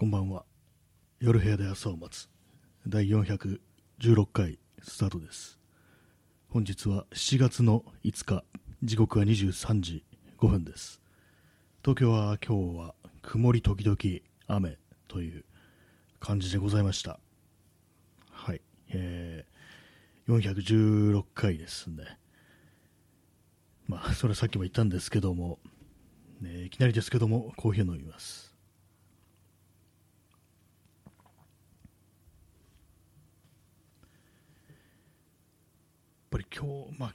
こんばんは。夜部屋で朝を待つ。第416回スタートです。本日は7月の5日、時刻は23時5分です。東京は今日は曇り時々雨という感じでございました。はい。えー、416回ですね。まあ、それさっきも言ったんですけども、ね、いきなりですけども、コーヒーを飲みます。ぱり今日、まあ、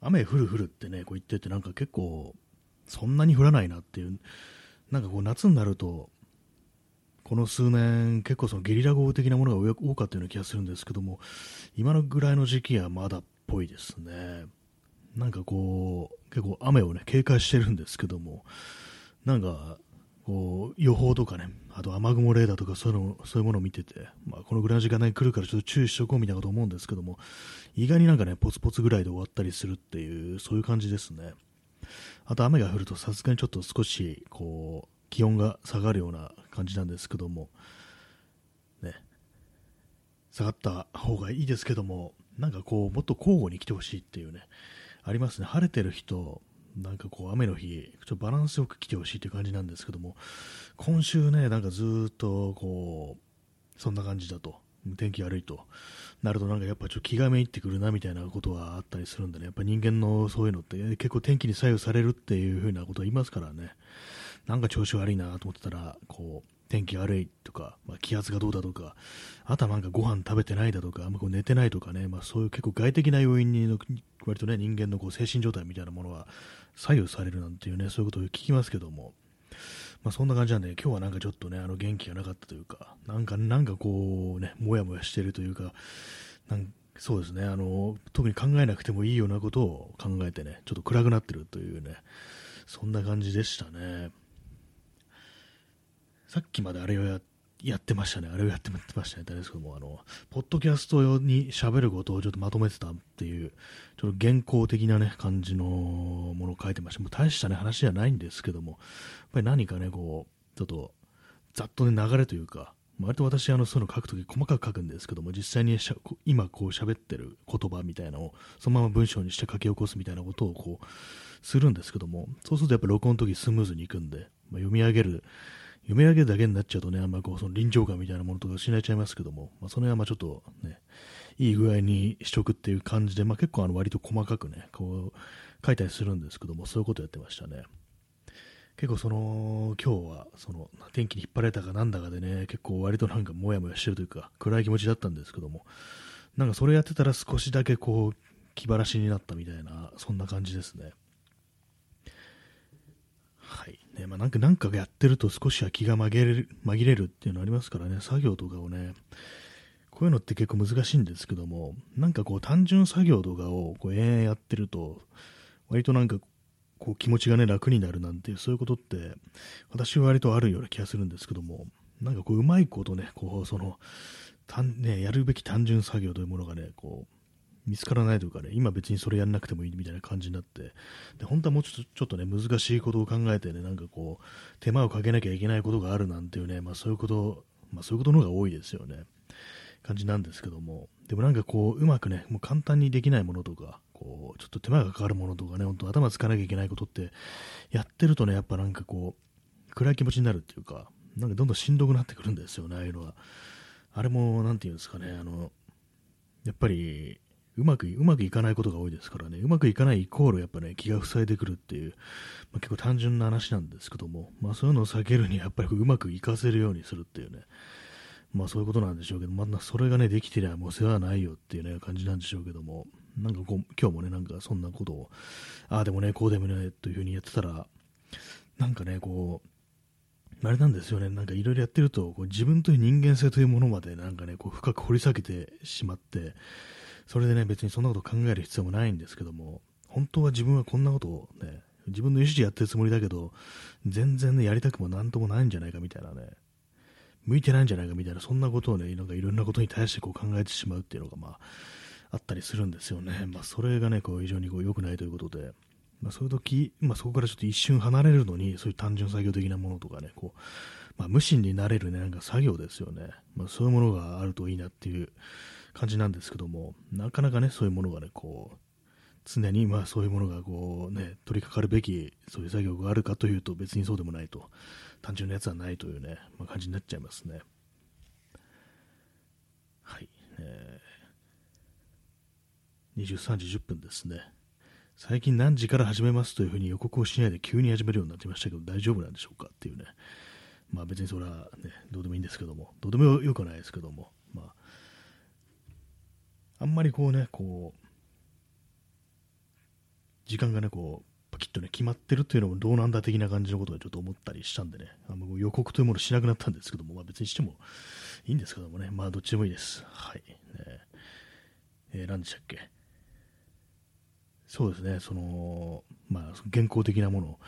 雨降る降るってね、こう言ってて、なんか結構、そんなに降らないなっていう、なんかこう夏になると、この数年、結構そのゲリラ豪雨的なものが多かったような気がするんですけども、今のぐらいの時期はまだっぽいですね。なんかこう、結構雨をね、警戒してるんですけども、なんか、こう、予報とかね、あと雨雲レーダーとかそういうの、そういうものを見てて、まあ、このぐらいの時間に来るからちょっと注意しとこうみたいなこと思うんですけども、意外になんかね、ポツポツぐらいで終わったりするっていう、そういう感じですね。あと雨が降るとさすがにちょっと少し、こう、気温が下がるような感じなんですけども、ね、下がった方がいいですけども、なんかこう、もっと交互に来てほしいっていうね、ありますね。晴れてる日と、なんかこう、雨の日、ちょっとバランスよく来てほしいという感じなんですけども、今週ね、なんかずっと、こう、そんな感じだと。天気悪いと。なるとなんかやっぱちょっと気がめいってくるなみたいなことはあったりするんでね、やっぱ人間のそういうのって結構天気に左右されるっていう風なことは言いますからね、なんか調子悪いなと思ってたら、こう、天気悪いとか、まあ、気圧がどうだとか、あとはなんかご飯食べてないだとか、あんまこう寝てないとかね、まあ、そういう結構外的な要因に割とね、人間のこう精神状態みたいなものは左右されるなんていうね、そういうことを聞きますけども、まあ、そんな感じなんで、今日はなんかちょっとね、あの元気がなかったというか、なんか、なんかこうね、もやもやしてるというか、なんそうですね、あの、特に考えなくてもいいようなことを考えてね、ちょっと暗くなってるというね、そんな感じでしたね。さっきまであれをややってましたね、あれをやってましたね、誰ですけども、あの、ポッドキャスト用に喋ることをちょっとまとめてたっていう、ちょっと原稿的なね、感じのものを書いてました。もう大したね、話じゃないんですけども、やっぱり何かね、こう、ちょっと、ざっとね、流れというか、割と私、あの、そういうの書くとき細かく書くんですけども、実際にしゃ今こう喋ってる言葉みたいなのを、そのまま文章にして書き起こすみたいなことをこう、するんですけども、そうするとやっぱ録音の時スムーズにいくんで、まあ、読み上げる、読み上げるだけになっちゃうとね、あんまこう、その臨場感みたいなものとか失いちゃいますけども、まあ、その辺はまあちょっとね、いい具合にしとくっていう感じで、まあ、結構あの割と細かくね、こう、書いたりするんですけども、そういうことやってましたね。結構その、今日は、その、天気に引っ張られたかなんだかでね、結構割となんかモヤモヤしてるというか、暗い気持ちだったんですけども、なんかそれやってたら少しだけこう、気晴らしになったみたいな、そんな感じですね。はい。ね、まあ、なんか、なんかやってると少しは気が紛れる、紛れるっていうのありますからね、作業とかをね、こういうのって結構難しいんですけども、なんかこう単純作業とかをこう延々やってると、割となんかこう気持ちがね楽になるなんていうそういうことって私は割とあるような気がするんですけどもなんかこううまいことねこうその単ねやるべき単純作業というものがねこう見つからないというかね今別にそれやんなくてもいいみたいな感じになってで本当はもうちょっとちょっとね難しいことを考えてねなんかこう手間をかけなきゃいけないことがあるなんていうねまあそういうことまあそういうことの方が多いですよね感じなんですけどもでもなんかこううまくねもう簡単にできないものとかこうちょっと手間がかかるものとかね、本当頭使わなきゃいけないことってやってるとね、やっぱなんかこう、暗い気持ちになるっていうか、なんかどんどんしんどくなってくるんですよね、ああいうのは。あれも、なんていうんですかね、あの、やっぱり、うまく、うまくいかないことが多いですからね、うまくいかないイコール、やっぱね、気が塞いでくるっていう、まあ、結構単純な話なんですけども、まあそういうのを避けるに、やっぱりうまくいかせるようにするっていうね、まあそういうことなんでしょうけど、まあそれがね、できてりゃもう世話ないよっていうね、感じなんでしょうけども、なんかこう、今日もね、なんかそんなことを、ああでもね、こうでもね、というふうにやってたら、なんかね、こう、あれなんですよね、なんかいろいろやってると、こう自分という人間性というものまでなんかね、こう深く掘り下げてしまって、それでね、別にそんなこと考える必要もないんですけども、本当は自分はこんなことをね、自分の意思でやってるつもりだけど、全然ね、やりたくもなんともないんじゃないかみたいなね、向いてないんじゃないかみたいな、そんなことをね、なんかいろんなことに対してこう考えてしまうっていうのが、まあ、あったりするんですよね。まあ、それがね、こう非常にこう良くないということで、まあ、そういう時、まあ、そこからちょっと一瞬離れるのに、そういう単純作業的なものとかね、こう、まあ、無心になれるね、なんか作業ですよね。まあ、そういうものがあるといいなっていう感じなんですけども、なかなかね、そういうものがね、こう、常にまあそういうものがこうね、取り掛かるべきそういう作業があるかというと別にそうでもないと、単純なやつはないというね、まあ、感じになっちゃいますね。はい。えー、23時10分ですね。最近何時から始めますというふうに予告をしないで急に始めるようになってましたけど大丈夫なんでしょうかっていうね。まあ別にそれはね、どうでもいいんですけども、どうでもよくはないですけども、あ、んまりこうね、こう、時間がね、こう、パキッとね、決まってるっていうのもどうなんだ的な感じのことをちょっと思ったりしたんでね、あの予告というものしなくなったんですけども、まあ、別にしてもいいんですけどもね、まあどっちでもいいです。はい。ね、えー、何でしたっけ？そうですね、その、まあ、原稿的なものを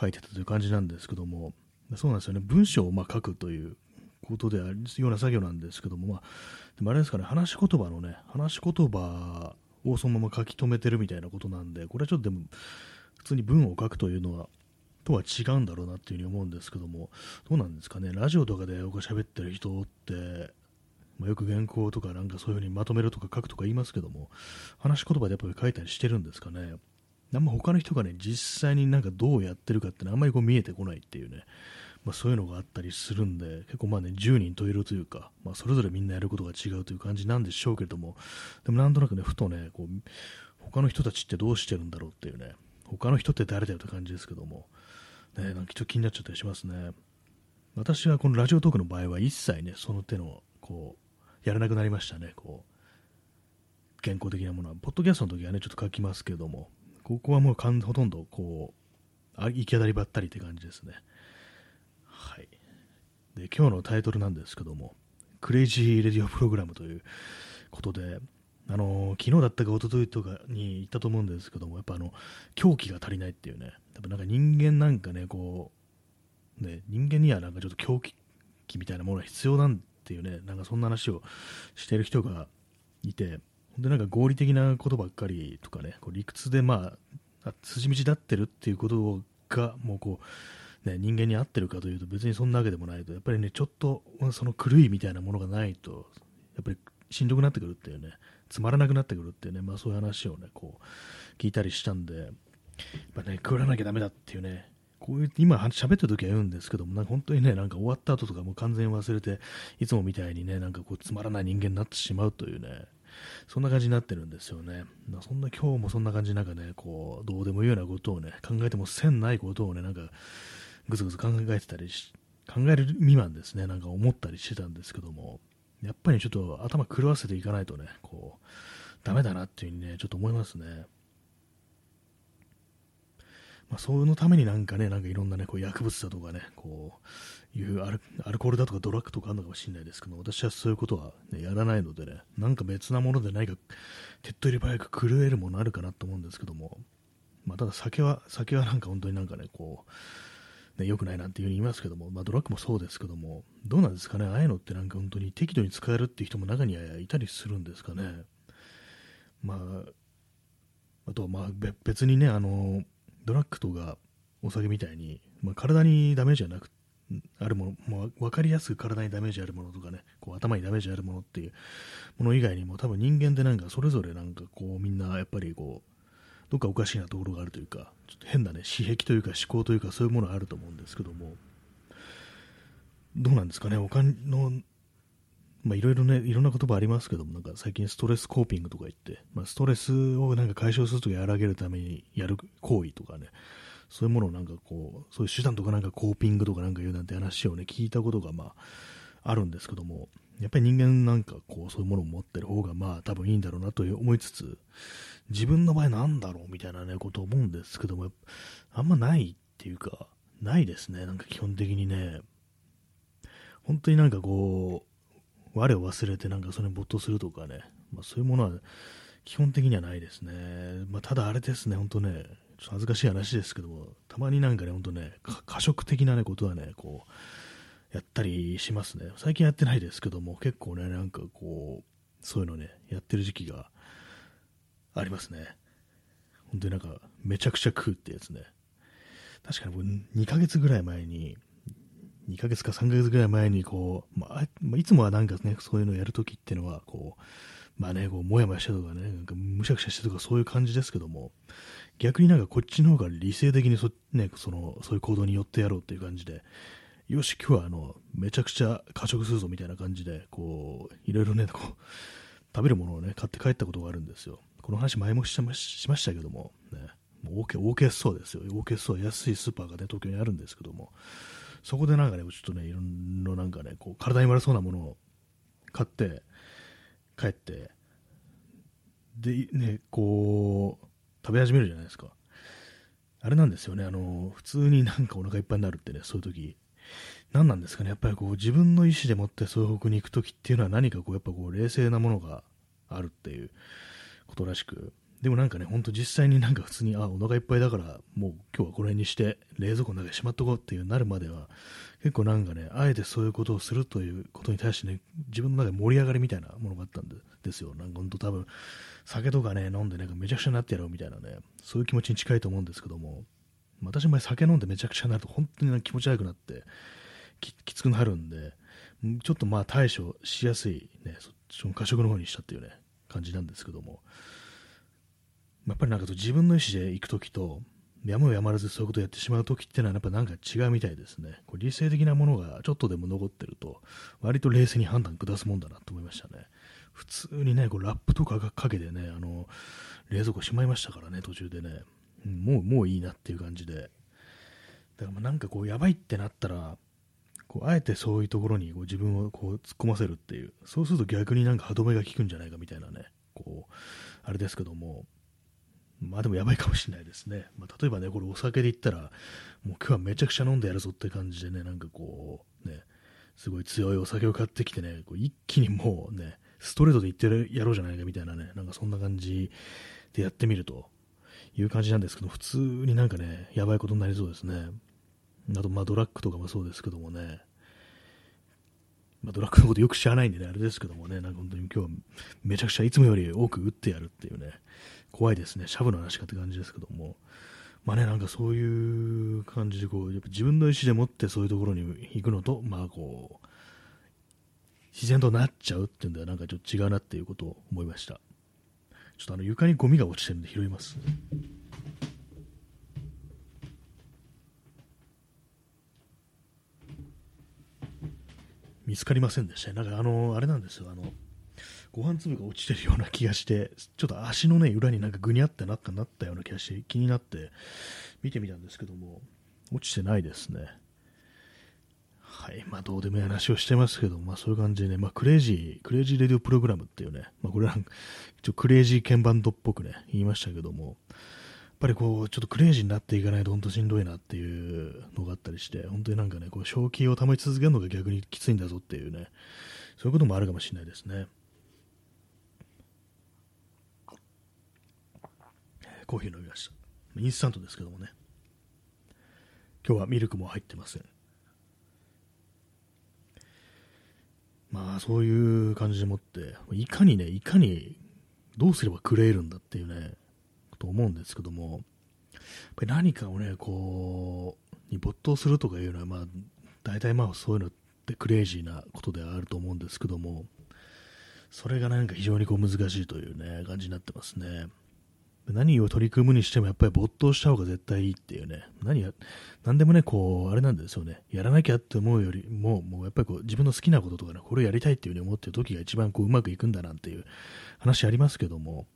書いてたという感じなんですけども、そうなんですよね、文章をま書くということであるような作業なんですけども、まあ、でもあれですかね、話し言葉のね、話し言葉をそのまま書き留めてるみたいなことなんで、これはちょっとでも、普通に文を書くというのは、とは違うんだろうなっていうふうに思うんですけども、どうなんですかね、ラジオとかで僕が喋ってる人って、まあ、よく原稿とかなんかそういうふうにまとめるとか書くとか言いますけども、話し言葉でやっぱり書いたりしてるんですかね。あんま他の人がね、実際になんかどうやってるかってあんまりこう見えてこないっていうね、まあ、そういうのがあったりするんで、結構まあね、10人十色というか、まあ、それぞれみんなやることが違うという感じなんでしょうけれども、でもなんとなくね、ふとね、こう、他の人たちってどうしてるんだろうっていうね、他の人って誰だよって感じですけども、ね、なんかちょっと気になっちゃったりしますね。私はこのラジオトークの場合は一切ね、その手の、こう、やらなくなりましたね、こう、健康的なものは。ポッドキャストの時はね、ちょっと書きますけども、ここはもうほとんど、こう、行き当たりばったりって感じですね。で、今日のタイトルなんですけども、クレイジーレディオプログラムということで、あの昨日だったか一昨日とかに言ったと思うんですけども、やっぱあの狂気が足りないっていうね、やっぱなんか人間なんかね、こう、ね、人間にはなんかちょっと狂気みたいなものが必要なんていうね、なんかそんな話をしてる人がいて、でなんか合理的なことばっかりとかね、こう理屈でまあ、筋道立ってるっていうことが、もうこう、ね、人間に合ってるかというと別にそんなわけでもないと、やっぱりね、ちょっとその狂いみたいなものがないと、やっぱりしんどくなってくるっていうね、つまらなくなってくるっていうね、まあそういう話をね、こう、聞いたりしたんで、やっぱね、食らなきゃダメだっていうね、こういう、今喋ってる時は言うんですけども、なんか本当にね、なんか終わった後とかもう完全に忘れて、いつもみたいにね、なんかこう、つまらない人間になってしまうというね、そんな感じになってるんですよね。そんな今日もそんな感じなんかね、こう、どうでもいいようなことをね、考えてもせんないことをね、なんか、ぐずぐず考えてたりし、考える未満ですね、なんか思ったりしてたんですけども、やっぱりちょっと頭狂わせていかないとね、こう、ダメだなっていうふうにね、ちょっと思いますね。まあ、そのためになんかね、なんかいろんなね、こう薬物だとかね、こういうアルコールだとかドラッグとかあるのかもしれないですけど、私はそういうことは、ね、やらないのでね、なんか別なもので何か手っ取り早く狂えるものあるかなと思うんですけども、まあ、ただ酒は、酒はなんか本当になんかね、こう、ね、良くないなんていうふうに言いますけども、まあ、ドラッグもそうですけども、どうなんですかね、ああいうのってなんか本当に適度に使えるっていう人も中にはいたりするんですかね。まあ、あとはまあ別にね、あの、ドラッグとかお酒みたいに、まあ、体にダメージはなくあるもの、まあ、分かりやすく体にダメージあるものとかね、こう頭にダメージあるものっていうもの以外にも、多分人間ってなんかそれぞれなんかこうみんなやっぱりこう、どっかおかしいなところがあるというか、ちょっと変なね、私癖というか思考というかそういうものがあると思うんですけども、どうなんですかね、他の、まあいろいろね、いろんな言葉ありますけども、なんか最近ストレスコーピングとか言って、まあ、ストレスをなんか解消するとか和らげるためにやる行為とかね、そういうものをなんかこう、そういう手段とかなんかコーピングとかなんか言うなんて話をね、聞いたことがまあ、あるんですけども、やっぱり人間なんかこう、そういうものを持ってる方がまあ多分いいんだろうなと思いつつ、自分の場合なんだろうみたいなね、ことを思うんですけども、あんまないっていうか、ないですね、なんか基本的にね。本当になんかこう、我を忘れてなんかそれに没頭するとかね、まあ、そういうものは基本的にはないですね。まあ、ただあれですね、本当ね、ちょっと恥ずかしい話ですけども、たまになんかね、本当ね、過食的なね、ことはね、こう、やったりしますね。最近やってないですけども、結構ね、なんかこう、そういうのね、やってる時期がありますね。本当になんか、めちゃくちゃ食うってやつね。確かに僕、2ヶ月ぐらい前に、2ヶ月か3ヶ月ぐらい前にこう、まあ、いつもはなんかね、そういうのやるときっていうのは、こう、まあね、こう、もやもやしてとかね、なんかむしゃくしゃしてとかそういう感じですけども、逆になんかこっちの方が理性的にそ,、ね、そのそういう行動によってやろうっていう感じで、よし、今日はあの、めちゃくちゃ過食するぞみたいな感じで、こう、いろいろね、こう、食べるものをね、買って帰ったことがあるんですよ。この話前もしましたけども、ね、もう OK、OK そうですよ。OK そう安いスーパーがね、東京にあるんですけども、そこでなんかね、ちょっとね、いろんななんかね、こう、体に悪そうなものを買って、帰って、で、ね、こう、食べ始めるじゃないですか。あれなんですよね、あの、普通になんかお腹いっぱいになるってね、そういう時、何なんですかね、やっぱりこう、自分の意思でもってそういう方向に行く時っていうのは何かこう、やっぱこう、冷静なものがあるっていうことらしく、でもなんかね、ほんと実際になんか普通に、あ、お腹いっぱいだから、もう今日はこの辺にして、冷蔵庫の中でしまっとこうっていうなるまでは、結構なんかね、あえてそういうことをするということに対してね、自分の中で盛り上がりみたいなものがあったんですよ。なんかほんと多分、酒とかね、飲んでなんかめちゃくちゃになってやろうみたいなね、そういう気持ちに近いと思うんですけども、私も酒飲んでめちゃくちゃになると本当に気持ち悪くなってき、きつくなるんで、ちょっとまあ対処しやすいね、そっちの過食の方にしたっていうね、感じなんですけども、やっぱりなんか自分の意思で行くときと、やむをやまらずそういうことをやってしまうときっていうのはやっぱなんか違うみたいですね。こう理性的なものがちょっとでも残ってると、割と冷静に判断下すもんだなと思いましたね。普通にね、こうラップとかがかけてね、あの、冷蔵庫しまいましたからね、途中でね。うん、もう、もういいなっていう感じで。だからまあなんかこう、やばいってなったら、こうあえてそういうところにこう自分をこう突っ込ませるっていう、そうすると逆になんか歯止めが効くんじゃないかみたいなね、こう、あれですけども、まあでもやばいかもしれないですね。まあ、例えばね、これお酒で言ったら、もう今日はめちゃくちゃ飲んでやるぞって感じでね、なんかこう、ね、すごい強いお酒を買ってきてね、こう一気にもうね、ストレートで言ってやろうじゃないかみたいなね、なんかそんな感じでやってみるという感じなんですけど、普通になんかね、やばいことになりそうですね。あと、まあドラッグとかもそうですけどもね、まあ、ドラッグのことよく知らないんでね、あれですけどもね、なんか本当に今日はめちゃくちゃいつもより多く打ってやるっていうね、怖いですね、シャブの話かって感じですけども、まあね、なんかそういう感じでこう、やっぱ自分の意思でもってそういうところに行くのと、まあこう、自然となっちゃうっていうんではなんかちょっと違うなっていうことを思いました。ちょっとあの床にゴミが落ちてるんで拾います。見つかりませんでしたね。なんかあの、あれなんですよ、あの、ご飯粒が落ちてるような気がして、ちょっと足のね、裏になんかぐにゃってなったなったような気がして、気になって見てみたんですけども、落ちてないですね。はい、まあどうでもいい話をしてますけど、まあそういう感じでね、まあクレイジー、 crazy radio program っていうね、まあこれは、ちょクレイジーケンバンドっぽくね、言いましたけども、ぱりこう、ちょっとクレイジーになっていかないと本当しんどいなっていうのがあったりして、本当になんかね、こう、正気を保ち続けるのが逆にきついんだぞっていうね、そういうこともあるかもしれないですね。コーヒー飲みました。インスタントですけどもね。今日はミルクも入ってません。まあそういう感じでもって、いかにね、いかにどうすれば食れるんだっていうね、と思うんですけども、やっぱり何かをね、こう、に没頭するとかいうのは、まあ、大体まあそういうのってクレイジーなことではあると思うんですけども、それがなんか非常にこう難しいというね、感じになってますね。何を取り組むにしてもやっぱり没頭した方が絶対いいっていうね、何や、何でもね、こう、あれなんですよね、やらなきゃって思うよりも、もうやっぱりこう、自分の好きなこととかね、これをやりたいっていうふうに思ってる時が一番こう、うまくいくんだなんていう話ありますけども、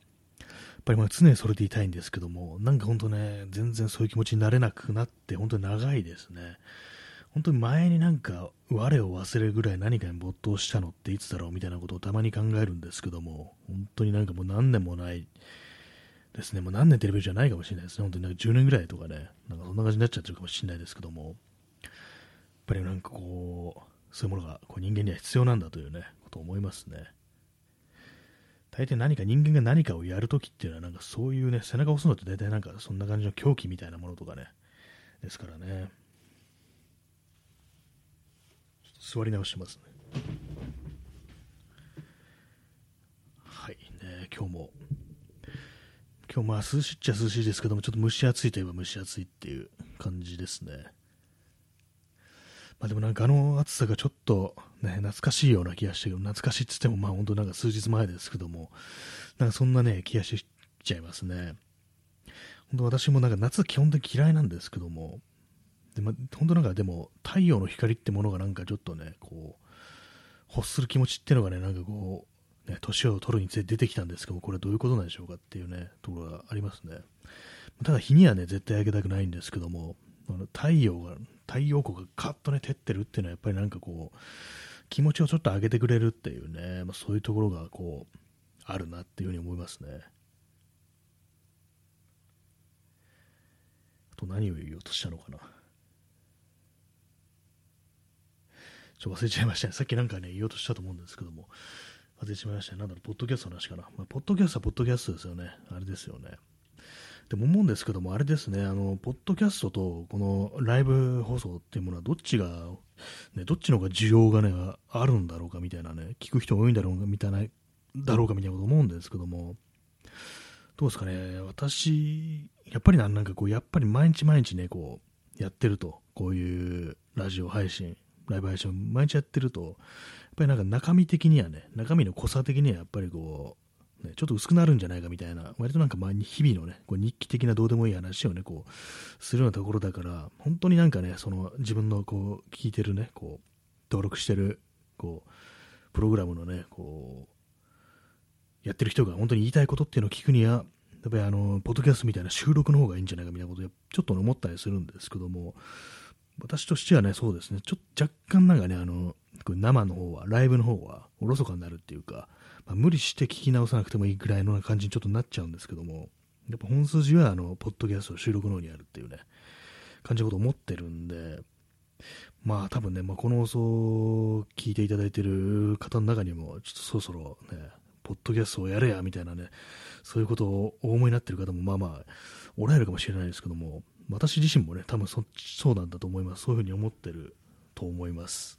ぱりまあ常にそれでいたいんですけども、なんか本当ね、全然そういう気持ちになれなくなって、本当に長いですね。本当に前になんか、我を忘れるぐらい何かに没頭したのっていつだろうみたいなことをたまに考えるんですけども、本当になんかもう何年もない、ですね、もう何年テレビじゃないかもしれないですね、本当になんか10年ぐらいとかね、なんかそんな感じになっちゃってるかもしれないですけども、やっぱりなんかこう、そういうものがこう人間には必要なんだというね、ことを思いますね。大体何か人間が何かをやるときっていうのは、なんかそういうね、背中を押すのって大体なんかそんな感じの狂気みたいなものとかね、ですからね。座り直してますね。はい、ね、今日も今日まあ涼しいっちゃ涼しいですけども、ちょっと蒸し暑いといえば蒸し暑いっていう感じですね。まあでもなんかあの暑さがちょっとね、懐かしいような気がして、懐かしいっつってもまあ本当なんか数日前ですけども、なんかそんなね、気がしちゃいますね。本当私もなんか夏基本的嫌いなんですけども、でま、本当なんかでも太陽の光ってものがなんかちょっとね、こう、欲する気持ちっていうのがね、なんかこう、ね、年を取るにつれて出てきたんですけどこれはどういうことなんでしょうかっていうね、ところがありますね。ただ日にはね、絶対焼けたくないんですけども、あの太陽が、太陽光がカッとね、照ってるっていうのはやっぱりなんかこう、気持ちをちょっと上げてくれるっていうね、まあ、そういうところがこう、あるなっていうふうに思いますね。あと何を言おうとしたのかな。ちょっと忘れちゃいましたね。さっきなんかね、言おうとしたと思うんですけども、忘れちゃいましたね。なんだろう、ポッドキャストの話かな。まあ、ポッドキャストはポッドキャストですよね。あれですよね。でも思うんですけども、あれですね、あの、ポッドキャストとこのライブ放送っていうものはどっちが、ね、どっちの方が需要がね、あるんだろうかみたいなね、聞く人多いんだろうかみたいな、だろうかみたいなこと思うんですけども、どうですかね、私、やっぱりなんかこう、やっぱり毎日毎日ね、こう、やってると、こういうラジオ配信、ライブ配信毎日やってると、やっぱりなんか中身的にはね、中身の濃さ的にはやっぱりこう、ね、ちょっと薄くなるんじゃないかみたいな、割となんかまあ日々のね、こう日記的などうでもいい話をね、こう、するようなところだから、本当になんかね、その自分のこう、聞いてるね、こう、登録してる、こう、プログラムのね、こう、やってる人が本当に言いたいことっていうのを聞くには、やっぱりあの、ポッドキャストみたいな収録の方がいいんじゃないかみたいなことをちょっと思ったりするんですけども、私としてはね、そうですね、ちょっと若干なんかね、あの、生の方は、ライブの方は、おろそかになるっていうか、まあ、無理して聞き直さなくてもいいぐらいの感じにちょっとなっちゃうんですけども、やっぱ本数字はあの、ポッドキャスト収録の方にあるっていうね、感じのことを思ってるんで、まあ多分ね、まあ、この放送を聞いていただいてる方の中にも、ちょっとそろそろね、ポッドキャストをやれやみたいなね、そういうことをお思いになってる方もまあまあ、おられるかもしれないですけども、私自身もね、多分そそうなんだと思います。そういうふうに思ってると思います。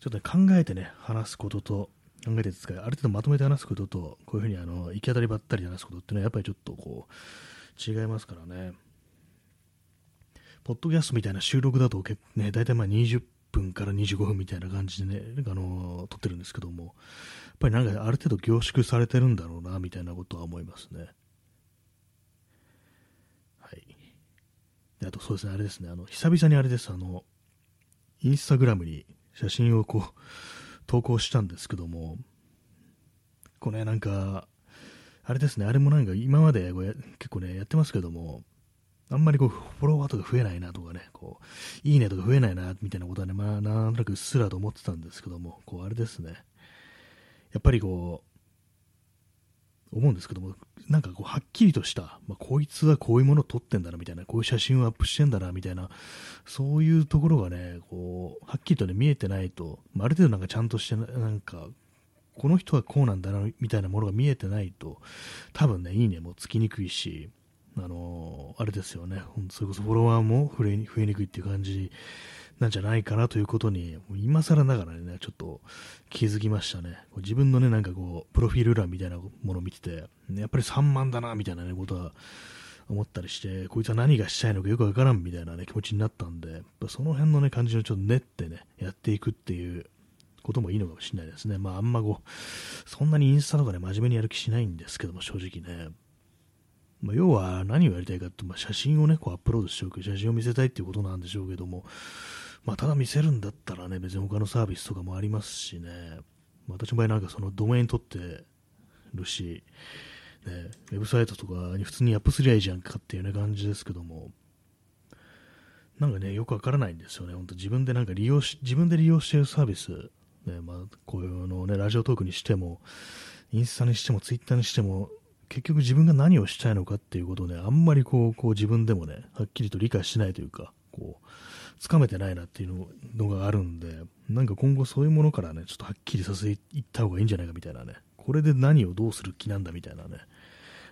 ちょっと、ね、考えてね、話すことと、考えて使い、ある程度まとめて話すことと、こういうふうにあの行き当たりばったり話すことっていうのはやっぱりちょっとこう、違いますからね。ポッドキャストみたいな収録だと、ね、大体まあ20分から25分みたいな感じでね、あの撮ってるんですけども、やっぱりなんかある程度凝縮されてるんだろうな、みたいなことは思いますね。はい。であとそうですね、あれですね、あの、久々にあれです、あの、インスタグラムに写真をこう、投稿したんですけども、これなんか、あれですね、あれもなんか今まで結構ね、やってますけども、あんまりこう、フォロワーとか増えないなとかね、こう、いいねとか増えないな、みたいなことはね、まあ、なんとなくうっすらと思ってたんですけども、こう、あれですね、やっぱりこう、思うんですけども、なんかこう、はっきりとした、まあ、こいつはこういうものを撮ってんだな、みたいな、こういう写真をアップしてんだな、みたいな、そういうところがね、こう、はっきりとね、見えてないと、まあ、ある程度なんかちゃんとして、なんか、この人はこうなんだな、みたいなものが見えてないと、多分ね、いいねもつきにくいし、あのー、あれですよね、それこそフォロワーも増え増えにくいっていう感じなんじゃないかなということに、今更ながらね、ちょっと気づきましたね。自分のね、なんかこう、プロフィール欄みたいなものを見てて、やっぱり3万だな、みたいなね、ことは思ったりして、こいつは何がしたいのかよくわからんみたいなね、気持ちになったんで、その辺のね、感じをちょっと練ってね、やっていくっていうこともいいのかもしれないですね。まあ、あんまこう、そんなにインスタとかね、真面目にやる気しないんですけども、正直ね。まあ、要は何をやりたいかって、まあ、写真をね、こうアップロードしておく、写真を見せたいっていうことなんでしょうけども、まあ、ただ見せるんだったらね、別に他のサービスとかもありますしね、ま私の場合なんかそのドメイン取ってるし、ね、ウェブサイトとかに普通にアップすりゃいいじゃんかっていうね感じですけども、なんかね、よくわからないんですよね、本当自分でなんか利用し、自分で利用してるサービス、ね、まあ、こういうのね、ラジオトークにしても、インスタにしても、ツイッターにしても、結局自分が何をしたいのかっていうことをね、あんまりこう、こう自分でもね、はっきりと理解しないというか、こう、つかめてないなっていうのがあるんで、なんか今後そういうものからね、ちょっとはっきりさせていった方がいいんじゃないかみたいなね、これで何をどうする気なんだみたいなね、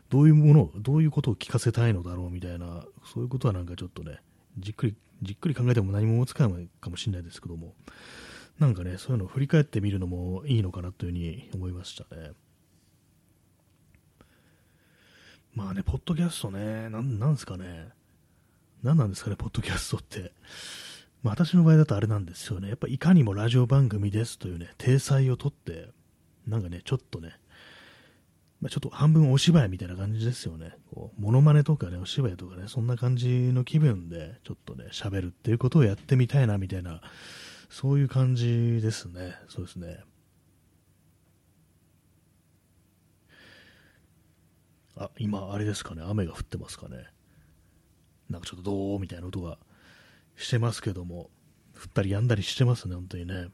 どういうものを、どういうことを聞かせたいのだろうみたいな、そういうことはなんかちょっとね、じっくり、じっくり考えても何も思いつかないかもしれないですけども、なんかね、そういうのを振り返ってみるのもいいのかなというふうに思いましたね。まあね、ポッドキャストね、なんなんすかね。何なんですかね、ポッドキャストって。まあ、私の場合だとあれなんですよね。やっぱいかにもラジオ番組ですというね、体裁をとって、なんかね、ちょっとね、まあ、ちょっと半分お芝居みたいな感じですよね。こう、モノマネとかね、お芝居とかね、そんな感じの気分で、ちょっとね、喋るっていうことをやってみたいな、みたいな、そういう感じですね。そうですね。あ、今、あれですかね、雨が降ってますかね。なんかちょっとどうみたいな音がしてますけども、降ったりやんだりしてますね、本当にね。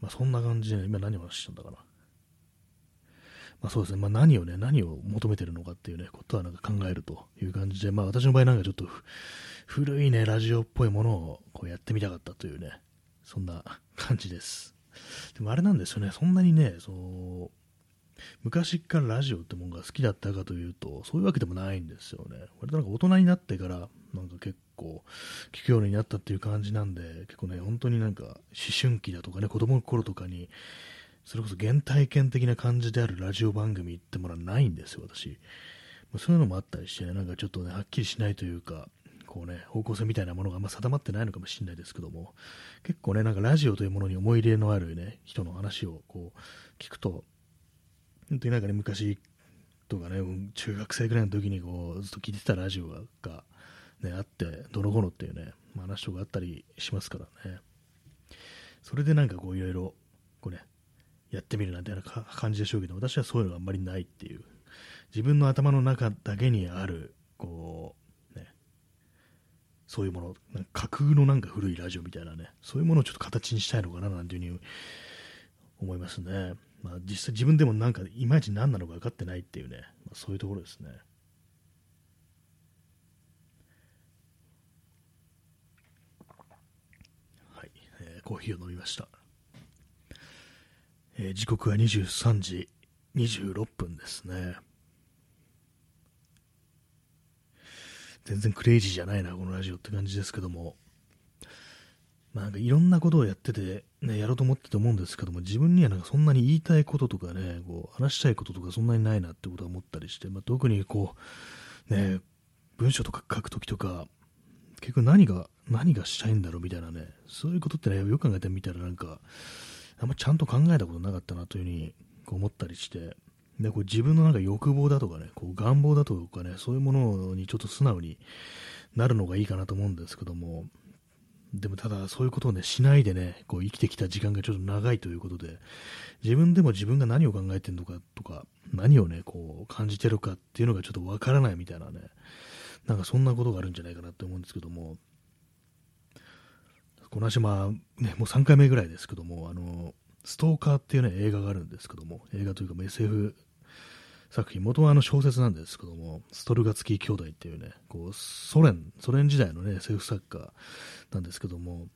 まあ、そんな感じで、今何を話したんだかな。まあ、そうですね、まあ、何をね、何を求めてるのかっていうね、ことはなんか考えるという感じで、まあ私の場合なんかちょっと古いね、ラジオっぽいものをこうやってみたかったというね、そんな感じです。でもあれなんですよね、そんなにね、そう、昔からラジオってものが好きだったかというと、そういうわけでもないんですよね。割となんか大人になってから、なんか結構聞くようになったっていう感じなんで、結構ね、本当になんか思春期だとかね、子供の頃とかに、それこそ原体験的な感じであるラジオ番組ってものはないんですよ、私。そういうのもあったりして、ね、なんかちょっとね、はっきりしないというか、こうね、方向性みたいなものがあんま定まってないのかもしれないですけども、結構ね、なんかラジオというものに思い入れのあるね、人の話をこう聞くと、本当になんかね、昔とかね、中学生ぐらいの時にこうずっと聞いてたラジオが、ね、あって、どの頃っていうね、話とかあったりしますからね。それでなんかこういろいろ、こうね、やってみるなんてな感じでしょうけど、私はそういうのがあんまりないっていう、自分の頭の中だけにある、こう、ね、そういうもの、架空のなんか古いラジオみたいなね、そういうものをちょっと形にしたいのかななんていうふうに思いますね。まあ実際自分でもなんかいまいち何なのか分かってないっていうね、まあ、そういうところですね。はい、えーコーヒーを飲みました。えー、時刻は23時26分ですね。全然クレイジーじゃないな、このラジオって感じですけども。まあ、なんかいろんなことをやってて、ね、やろうと思ってて思うんですけども、自分にはなんかそんなに言いたいこととかね、こう話したいこととかそんなにないなってことは思ったりして、まあ、特にこう、ね、文章とか書くときとか、結局何が何がしたいんだろうみたいなね、そういうことってね、よく考えてみたらなんか、あんまちゃんと考えたことなかったなというふうにこう思ったりして、でこう自分のなんか欲望だとかね、こう願望だとかね、そういうものにちょっと素直になるのがいいかなと思うんですけども、でもただそういうことをね、しないでね、こう生きてきた時間がちょっと長いということで、自分でも自分が何を考えてるのかとか、何をね、こう感じてるかっていうのがちょっとわからないみたいなね、なんかそんなことがあるんじゃないかなって思うんですけども、この話、まあ、ね、もう3回目ぐらいですけども、あの、ストーカーっていうね、映画があるんですけども、映画というか SF 作品、元はあの小説なんですけども、ストルガツキー兄弟っていうね、こう、ソ連、ソ連時代のね、SF 作家なんですけども、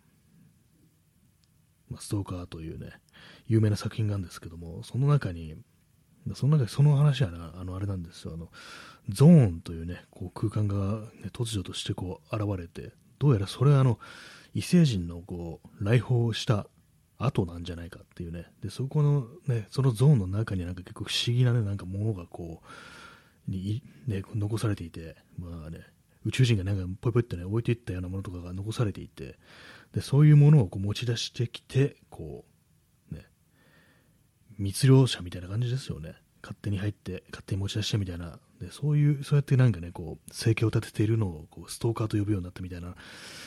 まあ、ストーカーというね、有名な作品があるんですけども、その中に、その中でその話はね、あの、あれなんですよ、あの、ゾーンというね、こう空間が、ね、突如としてこう現れて、どうやらそれはあの、異星人のこう来訪した後なんじゃないかっていうね、でそこのね、そのゾーンの中になんか結構不思議なね、なんかものがこう、にね、残されていて、まあね、宇宙人がなんかぽいぽいってね、置いていったようなものとかが残されていて、でそういうものをこう持ち出してきて、こう、ね、密漁者みたいな感じですよね。勝手に入って、勝手に持ち出してみたいな、でそういう、そうやってなんかね、こう、生計を立てているのをこうストーカーと呼ぶようになったみたいな、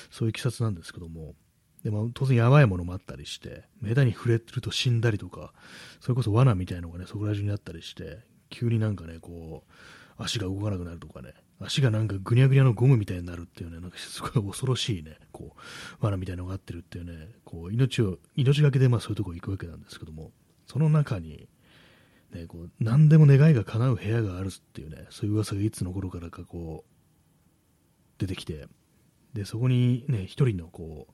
そういういきさつなんですけども、でも当然やばいものもあったりして、目だに触れてると死んだりとか、それこそ罠みたいなのがね、そこら中にあったりして、急になんかね、こう、足が動かなくなるとかね、足がなんかぐにゃぐにゃのゴムみたいになるっていうね、なんかすごい恐ろしいね、こう、罠みたいなのがあってるっていうね、こう、命を、命がけでまあそういうとこ行くわけなんですけども、その中に、ね、こう何でも願いが叶う部屋があるっていうね、そういう噂がいつの頃からかこう、出てきて、で、そこにね、一人のこう、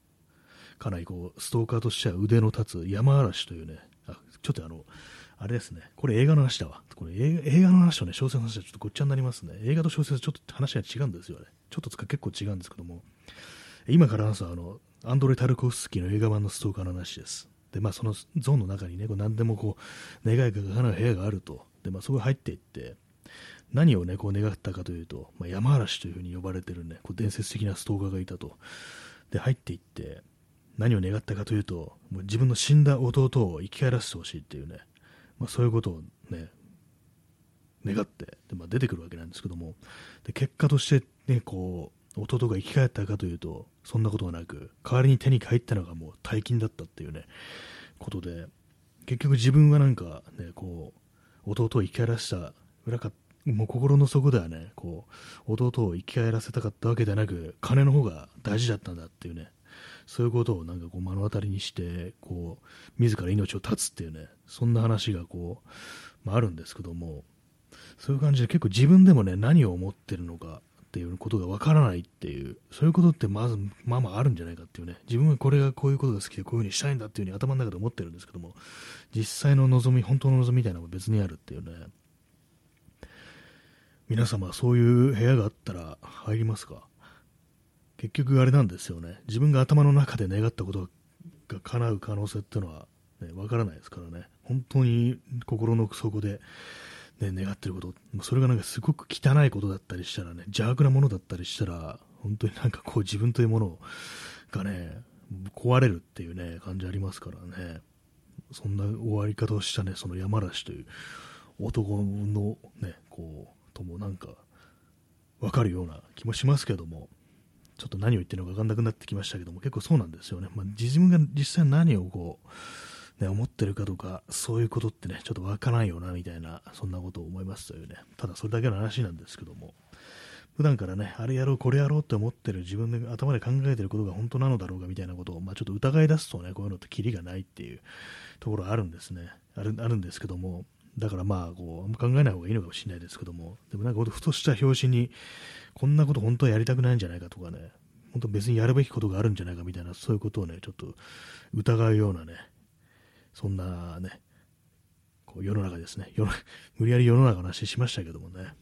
かなりこう、ストーカーとしては腕の立つ山嵐というね、あちょっとあの、あれですね、これ映画の話だわ。これ映画の話とね、小説の話はちょっとごっちゃになりますね。映画と小説はちょっと話が違うんですよね。ちょっと結構違うんですけども、今から話すあの、アンドレ・タルコフスキーの映画版のストーカーの話です。で、まあ、そのゾーンの中にね、こう何でもこう、願いが叶う部屋があると。で、まあ、そこに入っていって、何をね、こう願ったかというと、まあ、山嵐というふうに呼ばれてるね、こう伝説的なストーカーがいたと。で、入っていって、何を願ったかというと、もう自分の死んだ弟を生き返らせてほしいっていうね、まあ、そういうことをね、願ってで、まあ、出てくるわけなんですけども、で結果としてね、こう、弟が生き返ったかというと、そんなことはなく、代わりに手に入ったのがもう大金だったっていうね、ことで、結局自分はなんかね、こう、弟を生き返らせた裏か、もう心の底ではね、こう、弟を生き返らせたかったわけではなく、金の方が大事だったんだっていうね、そういうことをなんかこう目の当たりにして、こう、自ら命を絶つっていうね、そんな話がこう、まあ、あるんですけども、そういう感じで結構自分でもね、何を思ってるのかっていうことがわからないっていう、そういうことってまず、まあまああるんじゃないかっていうね、自分はこれがこういうことが好きでこういうふうにしたいんだっていうふうに頭の中で思ってるんですけども、実際の望み、本当の望みみたいなのが別にあるっていうね、皆様そういう部屋があったら入りますか？結局あれなんですよね。自分が頭の中で願ったことが叶う可能性っていうのは、ね、わからないですからね。本当に心の底で、ね、願ってること、それがなんかすごく汚いことだったりしたらね、邪悪なものだったりしたら、本当になんかこう自分というものがね、壊れるっていうね、感じありますからね。そんな終わり方をしたね、その山梨という男のね、こう、ともなんか分かるような気もしますけども、ちょっと何を言ってるのか分かんなくなってきましたけども、結構そうなんですよね。まあ、自分が実際何をこう、ね、思ってるかとか、そういうことってね、ちょっと分からんよな、みたいな、そんなことを思いますというね、ただそれだけの話なんですけども、普段からね、あれやろう、これやろうって思ってる自分で頭で考えてることが本当なのだろうかみたいなことを、まあ、ちょっと疑い出すとね、こういうのってキリがないっていうところあるんですね。あるあるんですけども、だからまあ、こう、あんま考えない方がいいのかもしれないですけども、でもなんかふとした表紙に、こんなこと本当はやりたくないんじゃないかとかね、本当別にやるべきことがあるんじゃないかみたいな、そういうことをね、ちょっと疑うようなね、そんなね、こう世の中ですね。無理やり世の中の話しましたけどもね。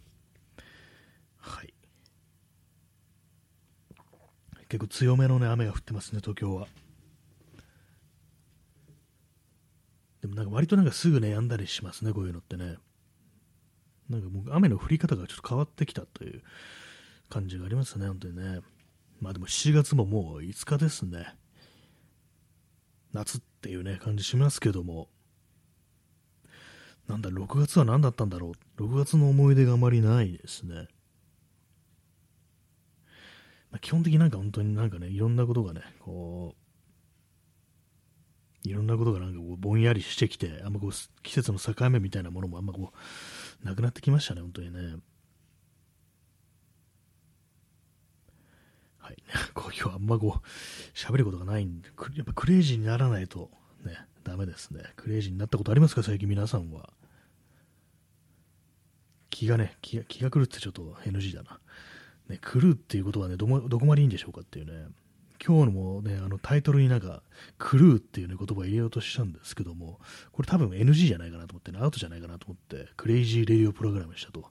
はい。結構強めのね、雨が降ってますね、東京は。でもなんか割となんかすぐね、止んだりしますね、こういうのってね。なんかもう雨の降り方がちょっと変わってきたという感じがありますね、本当にね。まあでも7月ももう5日ですね。夏っていうね、感じしますけども。なんだ、6月は何だったんだろう。6月の思い出があまりないですね。まあ、基本的になんか本当になんかね、いろんなことがね、こう、いろんなことがなんかこうぼんやりしてきて、あんまこう季節の境目みたいなものもあんまこうなくなってきましたね、本当にね。はい、今日はあんまこう喋ることがないんで、やっぱクレイジーにならないとね、ダメですね。クレイジーになったことありますか、最近皆さんは。気がね、気が気が狂ってちょっと NG だな。ね、狂うっていうことはねど、どこまでいいんでしょうかっていうね。今日もね、あのタイトルになんか、クルーっていうね、言葉を入れようとしたんですけども、これ多分 NG じゃないかなと思ってね、アウトじゃないかなと思って、クレイジーレディオプログラムにしたと。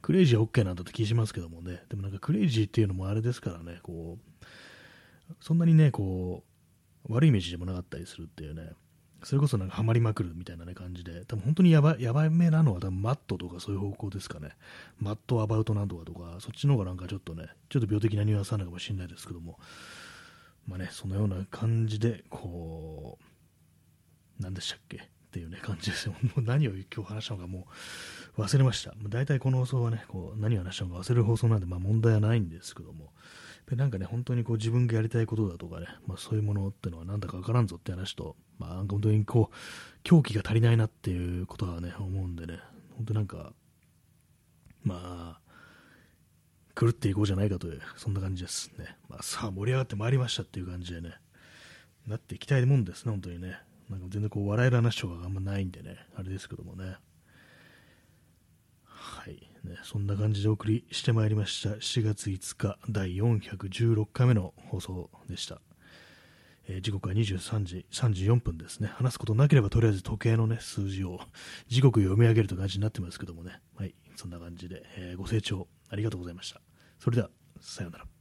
クレイジーは OK なんだって気しますけどもね、でもなんかクレイジーっていうのもあれですからね、こう、そんなにね、こう、悪いイメージでもなかったりするっていうね、それこそなんかハマりまくるみたいなね感じで、多分本当にやばやばいめなのは多分マットとかそういう方向ですかね。マットアバウトなんとかとか、そっちの方がなんかちょっとね、ちょっと病的なニュアンスなのかもしれないですけども、まあね、そのような感じで、こう、何でしたっけっていうね、感じですよ。もう何を今日話したのかもう忘れました。大体この放送はね、こう何を話したのか忘れる放送なんで、まあ問題はないんですけども、でなんかね、本当にこう自分がやりたいことだとかね、まあ、そういうものってのはなんだかわからんぞって話と、まあ、本当にこう、狂気が足りないなっていうことはね、思うんでね、本当なんか、まあ、狂っていこうじゃないかという、そんな感じですね。まあ、さあ、盛り上がってまいりましたっていう感じでね、なっていきたいもんですね、本当にね。なんか全然こう、笑える話とかがあんまないんでね、あれですけどもね。はい。ね、そんな感じでお送りしてまいりました。7月5日、第416回目の放送でした。えー、時刻は23時34分ですね。話すことなければとりあえず時計のね、数字を時刻読み上げるという感じになってますけどもね。はい。そんな感じで、えー、ご清聴ありがとうございました。それでは、さようなら。